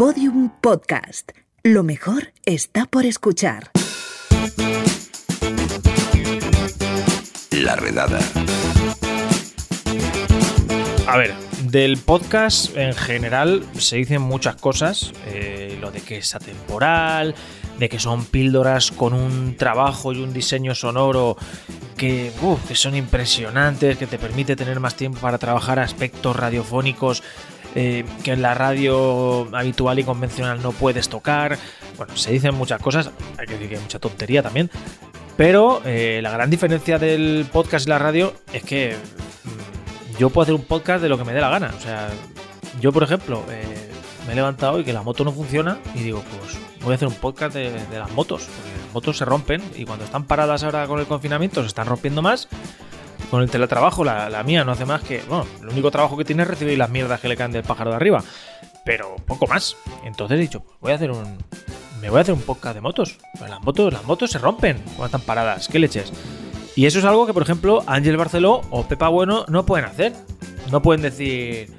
Podium Podcast. Lo mejor está por escuchar. La redada. A ver, del podcast en general se dicen muchas cosas. eh, lo de que es atemporal, de que son píldoras con un trabajo y un diseño sonoro que, uf, que son impresionantes, que te permite tener más tiempo para trabajar aspectos radiofónicos eh, que en la radio habitual y convencional no puedes tocar. Bueno, se dicen muchas cosas, hay que decir que hay mucha tontería también. Pero eh, la gran diferencia del podcast y la radio es que mm, yo puedo hacer un podcast de lo que me dé la gana. O sea, yo, por ejemplo, eh, me he levantado y que la moto no funciona y digo, pues voy a hacer un podcast de, de las motos. Porque las motos se rompen y cuando están paradas ahora con el confinamiento se están rompiendo más. Con el teletrabajo, la, la mía no hace más que. Bueno, el único trabajo que tiene es recibir las mierdas que le caen del pájaro de arriba. Pero poco más. Entonces he dicho, pues voy a hacer un. Me voy a hacer un podcast de motos. Las motos, las motos se rompen cuando están paradas. ¿Qué leches? Y eso es algo que, por ejemplo, Ángel Barceló o Pepa Bueno no pueden hacer. No pueden decir.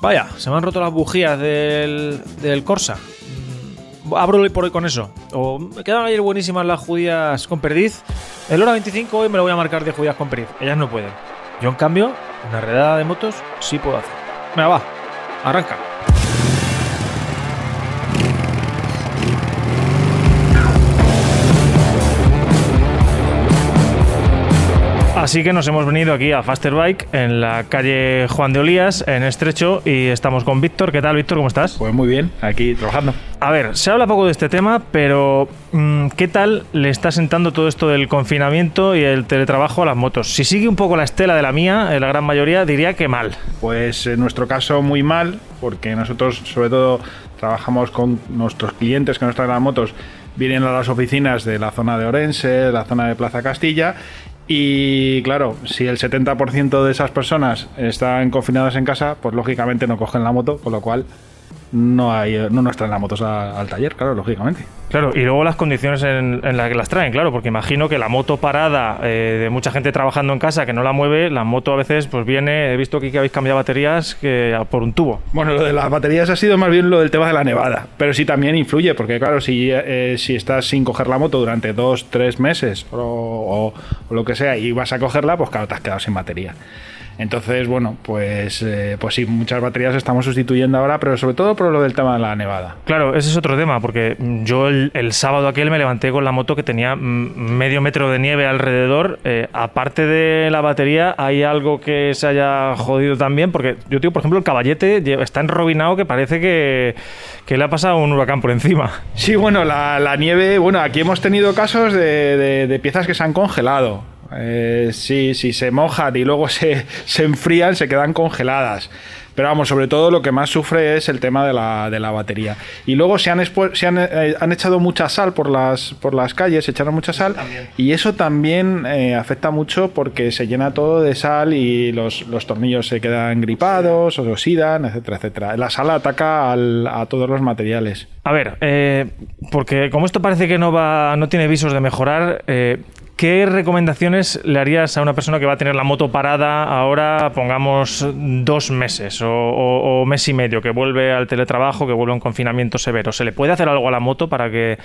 Vaya, se me han roto las bujías del, del Corsa. Mm, Abro hoy por hoy con eso. O me quedaron ayer buenísimas las judías con perdiz. El hora 25 hoy me lo voy a marcar de judías con perdiz. Ellas no pueden. Yo, en cambio, una redada de motos sí puedo hacer. Venga, va. Arranca. Así que nos hemos venido aquí a Faster Bike en la calle Juan de Olías, en Estrecho, y estamos con Víctor. ¿Qué tal, Víctor? ¿Cómo estás? Pues muy bien, aquí trabajando. A ver, se habla poco de este tema, pero mm, ¿qué tal le está sentando todo esto del confinamiento y el teletrabajo a las motos? Si sigue un poco la estela de la mía, en la gran mayoría diría que mal. Pues en nuestro caso muy mal, porque nosotros sobre todo trabajamos con nuestros clientes que nos traen las motos, vienen a las oficinas de la zona de Orense, la zona de Plaza Castilla, y claro, si el 70% de esas personas están confinadas en casa, pues lógicamente no cogen la moto, con lo cual no hay no nos traen las motos a- al taller, claro, lógicamente. Claro, y luego las condiciones en, en las que las traen, claro, porque imagino que la moto parada eh, de mucha gente trabajando en casa que no la mueve, la moto a veces pues viene, he visto aquí que habéis cambiado baterías que por un tubo. Bueno, lo de las baterías ha sido más bien lo del tema de la nevada, pero sí también influye, porque claro, si, eh, si estás sin coger la moto durante dos, tres meses o, o- o lo que sea y vas a cogerla, pues claro, te has quedado sin batería. Entonces, bueno, pues, eh, pues sí, muchas baterías estamos sustituyendo ahora, pero sobre todo por lo del tema de la nevada. Claro, ese es otro tema, porque mm, yo el, el sábado aquel me levanté con la moto que tenía mm, medio metro de nieve alrededor. Eh, aparte de la batería, ¿hay algo que se haya jodido también? Porque yo digo, por ejemplo, el caballete lle- está enrobinado que parece que, que le ha pasado un huracán por encima. Sí, bueno, la, la nieve, bueno, aquí hemos tenido casos de, de- de piezas que se han congelado. Eh, sí, si se mojan y luego se, se enfrían, se quedan congeladas. Pero vamos, sobre todo lo que más sufre es el tema de la, de la batería. Y luego se han, se han, eh, han echado mucha sal por las, por las calles, echaron mucha sal. Y eso también eh, afecta mucho porque se llena todo de sal y los, los tornillos se quedan gripados o se oxidan, etcétera, etcétera. La sal ataca al- a todos los materiales. A ver, eh, porque como esto parece que no va, no tiene visos de mejorar, eh, ¿qué recomendaciones le harías a una persona que va a tener la moto parada ahora, pongamos dos meses o, o- o mes y medio, que vuelve al teletrabajo, que vuelve a un confinamiento severo? ¿Se le puede hacer algo a la moto para que,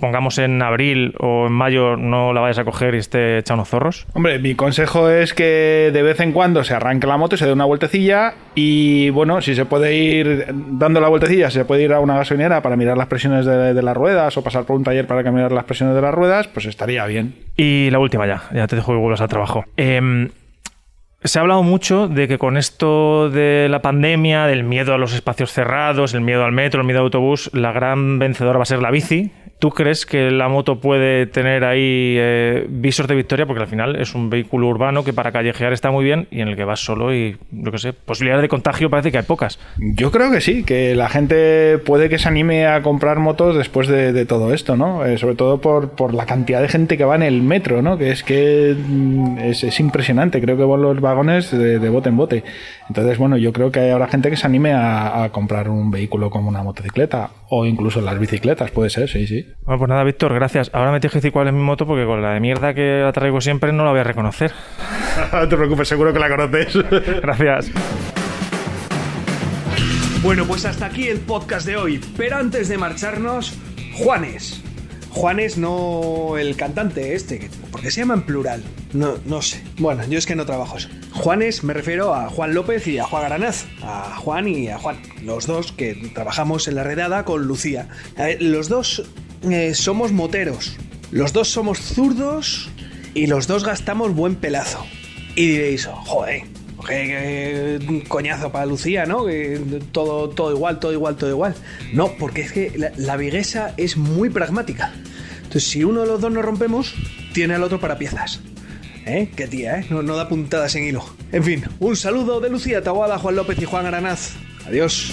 pongamos en abril o en mayo, no la vayas a coger y esté hecha unos zorros? Hombre, mi consejo es que de vez en cuando se arranque la moto, se dé una vueltecilla y bueno, si se puede ir dando la vueltecilla, si se puede ir a una gasolinera para mirar las presiones de, de las ruedas o pasar por un taller para mirar las presiones de las ruedas, pues estaría bien. Y la última ya, ya te dejo que vuelvas al trabajo. Em, se ha hablado mucho de que con esto de la pandemia, del miedo a los espacios cerrados, el miedo al metro, el miedo al autobús, la gran vencedora va a ser la bici. ¿Tú crees que la moto puede tener ahí eh, visos de victoria? Porque al final es un vehículo urbano que para callejear está muy bien y en el que vas solo y, yo qué sé, posibilidades de contagio parece que hay pocas. Yo creo que sí, que la gente puede que se anime a comprar motos después de, todo esto, ¿no? Eh, sobre todo por, por la cantidad de gente que va en el metro, ¿no? Que es que mm, es, es impresionante, creo que van los vagones de, bote en bote. Entonces, bueno, yo creo que habrá gente que se anime a comprar un vehículo como una motocicleta o incluso las bicicletas, puede ser, sí, sí. Bueno, pues nada, Víctor, gracias. Ahora me tienes que decir cuál es mi moto porque con la de mierda que la traigo siempre no la voy a reconocer. no te preocupes, seguro que la conoces. Gracias. Bueno, pues hasta aquí el podcast de hoy. Pero antes de marcharnos, Juanes. Juanes no el cantante este, porque se llama en plural. No, no sé. Bueno, yo es que no trabajo eso. Juanes me refiero a Juan López y a Juan Garanaz. A Juan y a Juan. Los dos que trabajamos en la redada con Lucía. los dos eh, somos moteros. Los dos somos zurdos y los dos gastamos buen pelazo. Y diréis, joder, qué, coñazo para Lucía, ¿no? todo, todo igual, todo igual, todo igual. No, porque es que la, la viguesa es muy pragmática. Entonces, si uno de los dos nos rompemos, tiene al otro para piezas. ¿Eh? Qué tía, ¿eh? No, no da puntadas en hilo. En fin, un saludo de Lucía Taguada, Juan López y Juan Aranaz. Adiós.